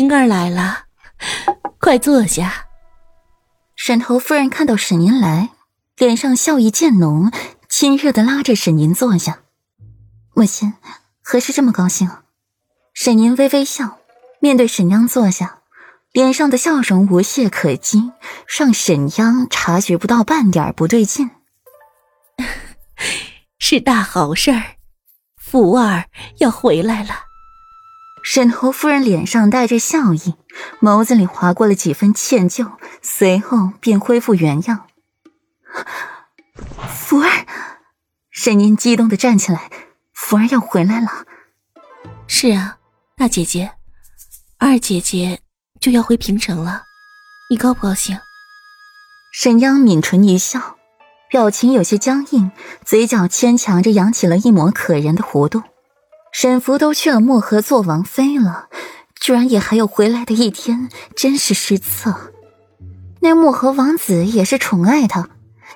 灵儿来了，快坐下。沈头夫人看到沈宁来，脸上笑意渐浓，亲热的拉着沈宁坐下。母亲何事这么高兴？沈宁微微笑，面对沈央坐下，脸上的笑容无懈可击，让沈央察觉不到半点不对劲。是大好事儿，福儿要回来了。沈侯夫人脸上带着笑意，眸子里划过了几分歉疚，随后便恢复原样。福儿，沈宁激动的站起来，福儿要回来了。是啊，大姐姐，二姐姐就要回平城了，你高不高兴？沈央抿唇一笑，表情有些僵硬，嘴角牵强着扬起了一抹可人的弧度。沈福都去了漠河做王妃了，居然也还有回来的一天，真是失策。那漠河王子也是宠爱他，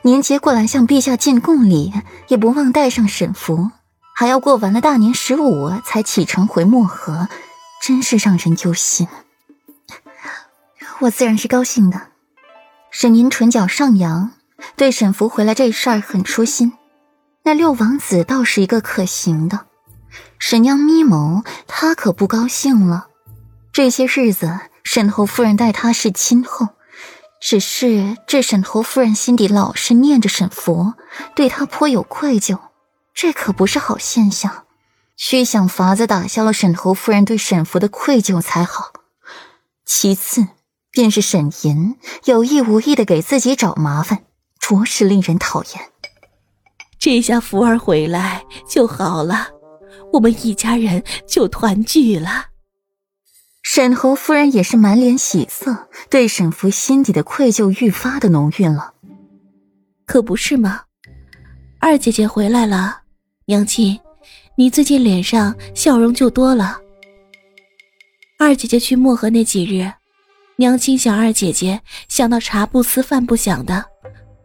年节过来向陛下进贡礼，也不忘带上沈福，还要过完了大年十五才启程回漠河，真是让人忧心。我自然是高兴的。沈宁唇角上扬，对沈福回来这事儿很舒心。那六王子倒是一个可行的。沈娘眯眸，她可不高兴了。这些日子，沈侯夫人待她是亲厚，只是这沈侯夫人心底老是念着沈福，对她颇有愧疚，这可不是好现象。需想法子打消了沈侯夫人对沈福的愧疚才好。其次，便是沈银有意无意的给自己找麻烦，着实令人讨厌。这下福儿回来就好了。我们一家人就团聚了。沈侯夫人也是满脸喜色，对沈福心底的愧疚愈发的浓郁了。可不是吗？二姐姐回来了，娘亲，你最近脸上笑容就多了。二姐姐去漠河那几日，娘亲想二姐姐想到茶不思饭不想的，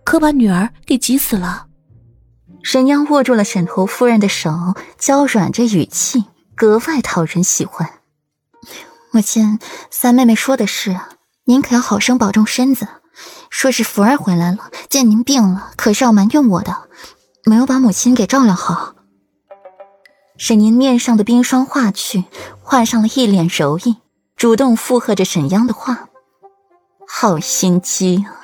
可把女儿给急死了。沈央握住了沈侯夫人的手，娇软着语气，格外讨人喜欢。母亲，三妹妹说的是，您可要好生保重身子。说是福儿回来了，见您病了，可是要埋怨我的，没有把母亲给照料好。沈宁面上的冰霜化去，换上了一脸柔意，主动附和着沈央的话。好心机啊！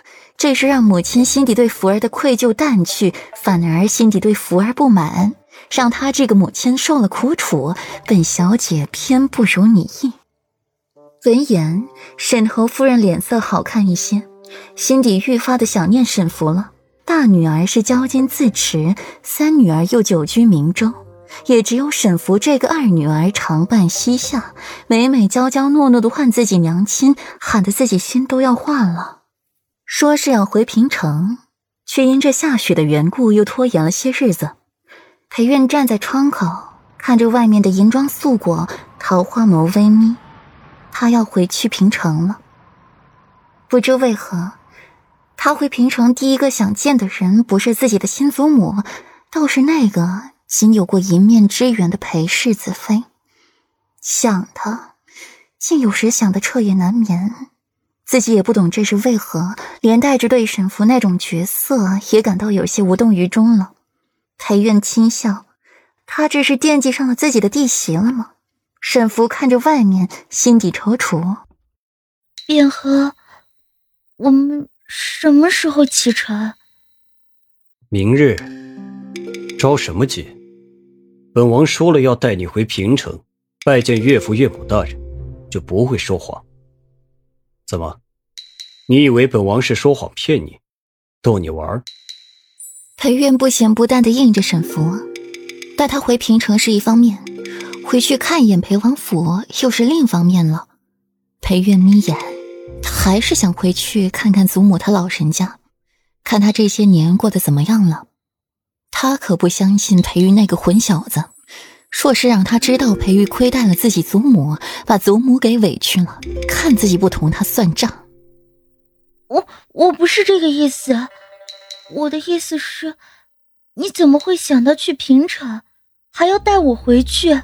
这是让母亲心底对福儿的愧疚淡去，反而心底对福儿不满，让她这个母亲受了苦楚。本小姐偏不如你意。闻言，沈侯夫人脸色好看一些，心底愈发的想念沈福了。大女儿是骄矜自持，三女儿又久居明州，也只有沈福这个二女儿常伴膝下，每每娇娇诺诺的唤自己娘亲，喊得自己心都要化了。说是要回平城，却因这下雪的缘故，又拖延了些日子。裴苑站在窗口，看着外面的银装素裹，桃花眸微眯。他要回去平城了。不知为何，他回平城第一个想见的人，不是自己的亲祖母，倒是那个仅有过一面之缘的裴世子妃。想他，竟有时想得彻夜难眠。自己也不懂这是为何，连带着对沈福那种角色也感到有些无动于衷了。裴苑轻笑，他这是惦记上了自己的弟媳了吗？沈福看着外面，心底踌躇。卞和，我们什么时候启程？明日。着什么急？本王说了要带你回平城，拜见岳父岳母大人，就不会说谎。怎么？你以为本王是说谎骗你，逗你玩？裴苑不咸不淡的应着沈福，带他回平城是一方面，回去看一眼裴王府又是另一方面了。裴苑眯眼，他还是想回去看看祖母他老人家，看他这些年过得怎么样了。他可不相信裴玉那个混小子。若是让他知道裴玉亏待了自己祖母，把祖母给委屈了，看自己不同他算账。我我不是这个意思，我的意思是，你怎么会想到去平城，还要带我回去？